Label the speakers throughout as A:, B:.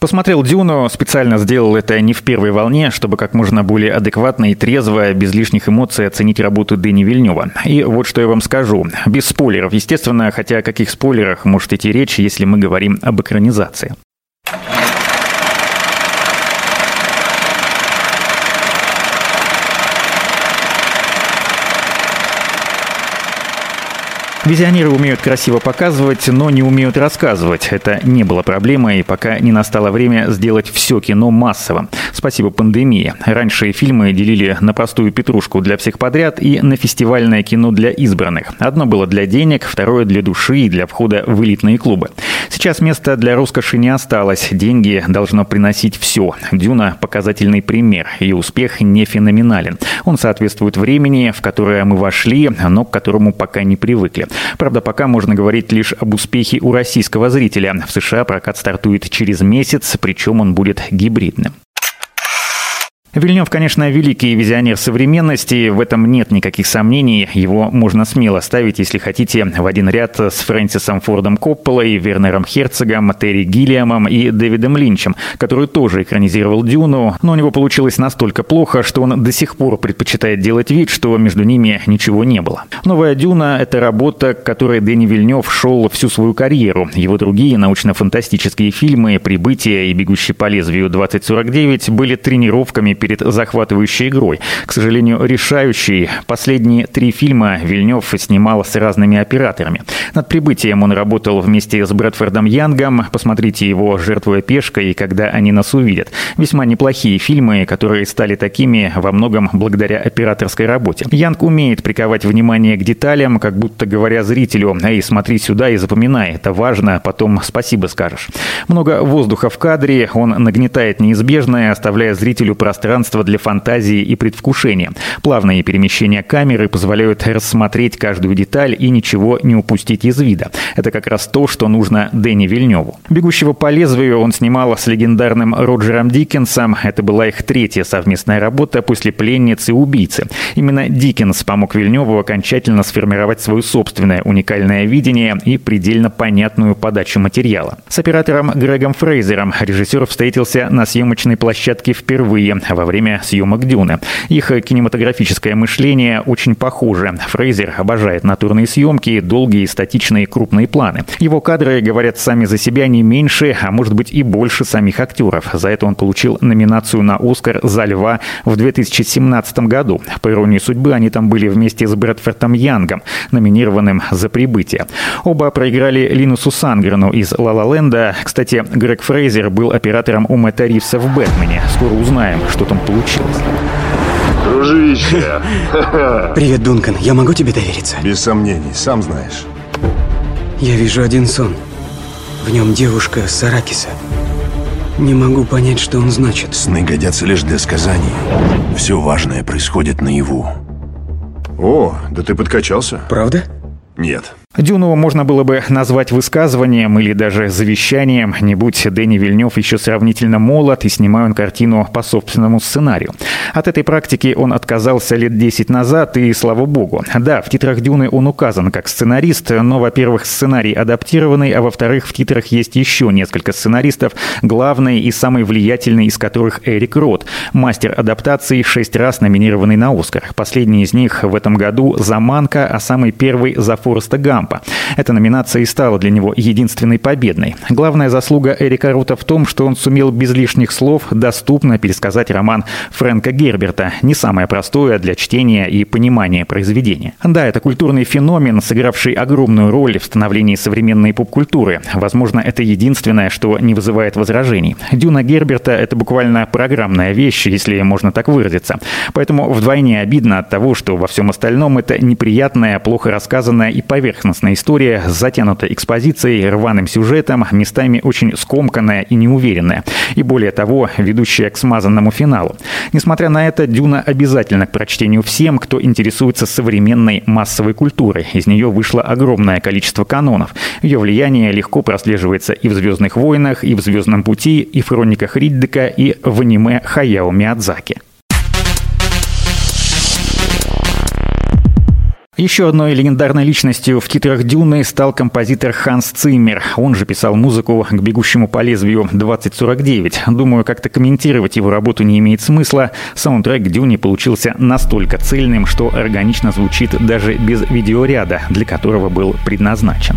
A: Посмотрел «Дюну», специально сделал это не в первой волне, чтобы как можно более адекватно и трезво, без лишних эмоций оценить работу Дэни Вильнева. И вот что я вам скажу. Без спойлеров, естественно, хотя о каких спойлерах может идти речь, если мы говорим об экранизации. Визионеры умеют красиво показывать, но не умеют рассказывать. Это не было проблемой, пока не настало время сделать все кино массовым. Спасибо пандемии. Раньше фильмы делили на простую петрушку для всех подряд и на фестивальное кино для избранных. Одно было для денег, второе для души и для входа в элитные клубы. Сейчас места для роскоши не осталось. Деньги должно приносить все. «Дюна» – показательный пример, и успех не феноменален. Он соответствует времени, в которое мы вошли, но к которому пока не привыкли. Правда, пока можно говорить лишь об успехе у российского зрителя. В США прокат стартует через месяц, причем он будет гибридным. Вильнев, конечно, великий визионер современности, в этом нет никаких сомнений. Его можно смело ставить, если хотите, в один ряд с Фрэнсисом Фордом Копполой, Вернером Херцогом, Терри Гиллиамом и Дэвидом Линчем, который тоже экранизировал «Дюну», но у него получилось настолько плохо, что он до сих пор предпочитает делать вид, что между ними ничего не было. «Новая Дюна» — это работа, к которой Дэнни Вильнев шел всю свою карьеру. Его другие научно-фантастические фильмы «Прибытие» и «Бегущий по лезвию 2049» были тренировками перед захватывающей игрой. К сожалению, решающей. Последние три фильма Вильнев снимал с разными операторами. Над «Прибытием» он работал вместе с Брэдфордом Янгом. Посмотрите его «Жертвуя пешкой» и «Когда они нас увидят». Весьма неплохие фильмы, которые стали такими во многом благодаря операторской работе. Янг умеет приковать внимание к деталям, как будто говоря зрителю «Эй, смотри сюда и запоминай, это важно, потом спасибо скажешь». Много воздуха в кадре, он нагнетает неизбежное, оставляя зрителю пространство пространство для фантазии и предвкушения. Плавные перемещения камеры позволяют рассмотреть каждую деталь и ничего не упустить из вида. Это как раз то, что нужно Дэнни Вильневу. «Бегущего по лезвию» он снимал с легендарным Роджером Диккенсом. Это была их третья совместная работа после «Пленницы и убийцы». Именно Диккенс помог Вильневу окончательно сформировать свое собственное уникальное видение и предельно понятную подачу материала. С оператором Грегом Фрейзером режиссер встретился на съемочной площадке впервые во время съемок «Дюны». Их кинематографическое мышление очень похоже. Фрейзер обожает натурные съемки, долгие, статичные, крупные планы. Его кадры говорят сами за себя не меньше, а может быть и больше самих актеров. За это он получил номинацию на «Оскар» за «Льва» в 2017 году. По иронии судьбы, они там были вместе с Брэдфордом Янгом, номинированным за «Прибытие». Оба проиграли Линусу Сангрену из «Ла Ла Ленда». Кстати, Грег Фрейзер был оператором у Мэтта Ривса в «Бэтмене». Скоро узнаем, что там получилось.
B: Дружище!
C: Привет, Дункан. Я могу тебе довериться?
B: Без сомнений, сам знаешь.
C: Я вижу один сон. В нем девушка Саракиса. Не могу понять, что он значит.
B: Сны годятся лишь для сказаний. Все важное происходит наяву. О, да ты подкачался?
C: Правда?
B: Нет.
A: Дюну можно было бы назвать высказыванием или даже завещанием, не будь Дэнни Вильнев еще сравнительно молод и снимая он картину по собственному сценарию. От этой практики он отказался лет 10 назад, и слава богу. Да, в титрах Дюны он указан как сценарист, но, во-первых, сценарий адаптированный, а во-вторых, в титрах есть еще несколько сценаристов, главный и самый влиятельный из которых Эрик Рот, мастер адаптации, шесть раз номинированный на Оскар. Последний из них в этом году «Заманка», а самый первый «За Фореста Гамма». Трампа. Эта номинация и стала для него единственной победной. Главная заслуга Эрика Рута в том, что он сумел без лишних слов доступно пересказать роман Фрэнка Герберта, не самое простое для чтения и понимания произведения. Да, это культурный феномен, сыгравший огромную роль в становлении современной поп-культуры. Возможно, это единственное, что не вызывает возражений. Дюна Герберта — это буквально программная вещь, если можно так выразиться. Поэтому вдвойне обидно от того, что во всем остальном это неприятная, плохо рассказанная и поверхностная поверхностная история, затянута экспозицией, рваным сюжетом, местами очень скомканная и неуверенная. И более того, ведущая к смазанному финалу. Несмотря на это, «Дюна» обязательно к прочтению всем, кто интересуется современной массовой культурой. Из нее вышло огромное количество канонов. Ее влияние легко прослеживается и в «Звездных войнах», и в «Звездном пути», и в «Хрониках Риддека», и в аниме Хаяо Миядзаки. Еще одной легендарной личностью в титрах «Дюны» стал композитор Ханс Циммер. Он же писал музыку к «Бегущему по лезвию 2049». Думаю, как-то комментировать его работу не имеет смысла. Саундтрек «Дюне» получился настолько цельным, что органично звучит даже без видеоряда, для которого был предназначен.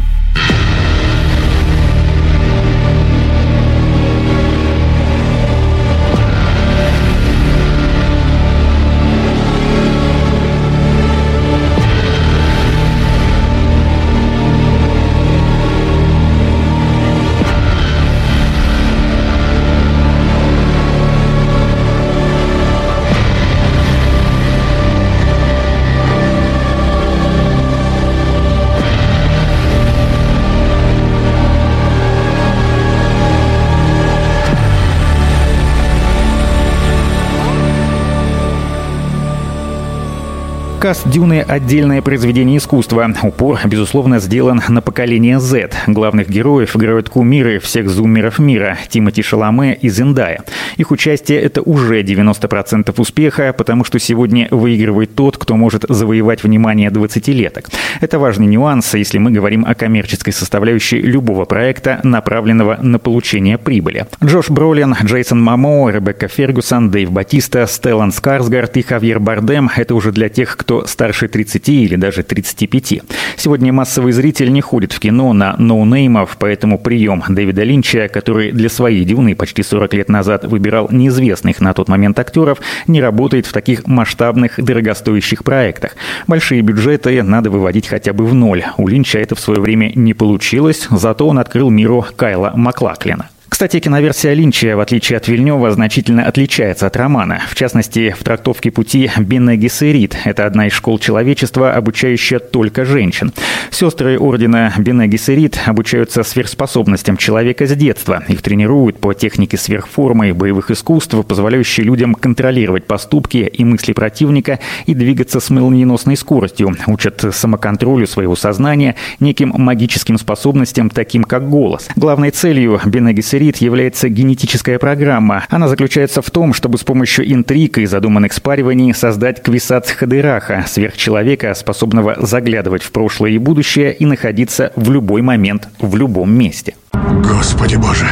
A: Каст «Дюны» — отдельное произведение искусства. Упор, безусловно, сделан на поколение Z. Главных героев играют кумиры всех зумеров мира — Тимати Шаломе и Зендая. Их участие — это уже 90% успеха, потому что сегодня выигрывает тот, кто может завоевать внимание 20-леток. Это важный нюанс, если мы говорим о коммерческой составляющей любого проекта, направленного на получение прибыли. Джош Бролин, Джейсон Мамо, Ребекка Фергюсон, Дэйв Батиста, Стеллан Скарсгард и Хавьер Бардем — это уже для тех, кто кто старше 30 или даже 35. Сегодня массовый зритель не ходит в кино на ноунеймов, поэтому прием Дэвида Линча, который для своей «Дюны» почти 40 лет назад выбирал неизвестных на тот момент актеров, не работает в таких масштабных, дорогостоящих проектах. Большие бюджеты надо выводить хотя бы в ноль. У Линча это в свое время не получилось, зато он открыл миру Кайла Маклаклина. Кстати, киноверсия Линча, в отличие от Вильнева, значительно отличается от романа. В частности, в трактовке пути Бене Гессерит. Это одна из школ человечества, обучающая только женщин. Сестры ордена Бене Гессерит обучаются сверхспособностям человека с детства. Их тренируют по технике сверхформы боевых искусств, позволяющей людям контролировать поступки и мысли противника и двигаться с молниеносной скоростью. Учат самоконтролю своего сознания, неким магическим способностям, таким как голос. Главной целью Бене Гессерит Гибрид является генетическая программа. Она заключается в том, чтобы с помощью интриг и задуманных спариваний создать Квисац Хадыраха, сверхчеловека, способного заглядывать в прошлое и будущее и находиться в любой момент, в любом месте.
B: Господи боже!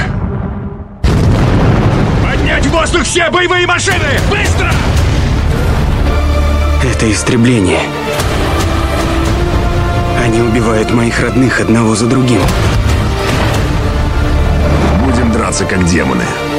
D: Поднять в воздух все боевые машины! Быстро!
C: Это истребление. Они убивают моих родных одного за другим
B: драться как демоны.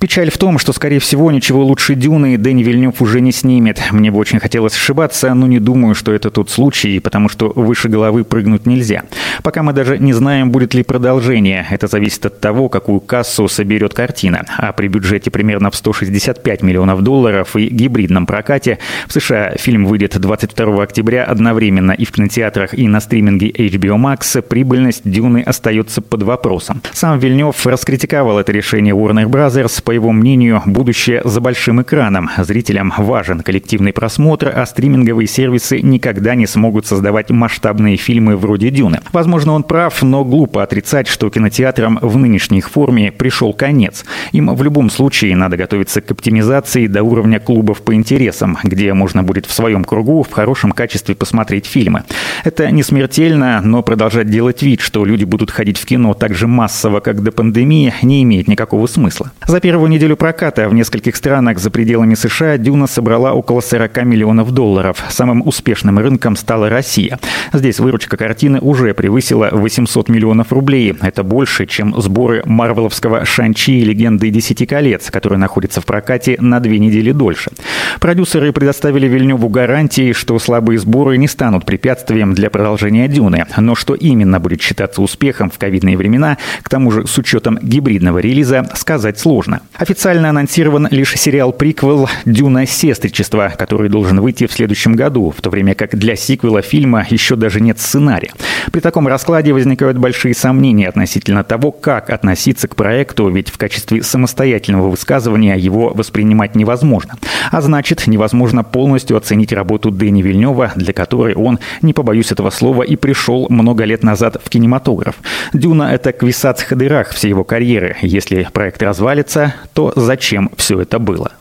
A: Печаль в том, что, скорее всего, ничего лучше Дюны Дэнни Вильнев уже не снимет. Мне бы очень хотелось ошибаться, но не думаю, что это тот случай, потому что выше головы прыгнуть нельзя. Пока мы даже не знаем, будет ли продолжение. Это зависит от того, какую кассу соберет картина. А при бюджете примерно в 165 миллионов долларов и гибридном прокате в США фильм выйдет 22 октября одновременно и в кинотеатрах, и на стриминге HBO Max. Прибыльность Дюны остается под вопросом. Сам Вильнев раскритиковал это решение Warner Brothers, по его мнению, будущее за большим экраном. Зрителям важен коллективный просмотр, а стриминговые сервисы никогда не смогут создавать масштабные фильмы вроде «Дюны». Возможно, он прав, но глупо отрицать, что кинотеатрам в нынешней их форме пришел конец. Им в любом случае надо готовиться к оптимизации до уровня клубов по интересам, где можно будет в своем кругу в хорошем качестве посмотреть фильмы. Это не смертельно, но продолжать делать вид, что люди будут ходить в кино так же массово, как до пандемии, не имеет никакого смысла. За первый первую неделю проката в нескольких странах за пределами США «Дюна» собрала около 40 миллионов долларов. Самым успешным рынком стала Россия. Здесь выручка картины уже превысила 800 миллионов рублей. Это больше, чем сборы марвеловского «Шанчи» и «Легенды Десяти колец», который находится в прокате на две недели дольше. Продюсеры предоставили Вильневу гарантии, что слабые сборы не станут препятствием для продолжения «Дюны». Но что именно будет считаться успехом в ковидные времена, к тому же с учетом гибридного релиза, сказать сложно. Официально анонсирован лишь сериал-приквел «Дюна. Сестричество», который должен выйти в следующем году, в то время как для сиквела фильма еще даже нет сценария. При таком раскладе возникают большие сомнения относительно того, как относиться к проекту, ведь в качестве самостоятельного высказывания его воспринимать невозможно. А значит, невозможно полностью оценить работу Дэни Вильнева, для которой он, не побоюсь этого слова, и пришел много лет назад в кинематограф. «Дюна» — это квисац Хадырах всей его карьеры. Если проект развалится, то зачем все это было?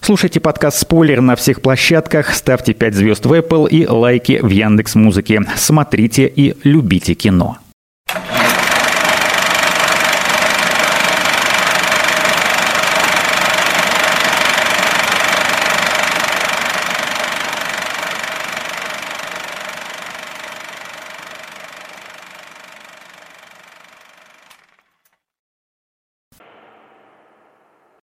A: Слушайте подкаст «Спойлер» на всех площадках, ставьте 5 звезд в Apple и лайки в Яндекс Музыке. Смотрите и любите кино.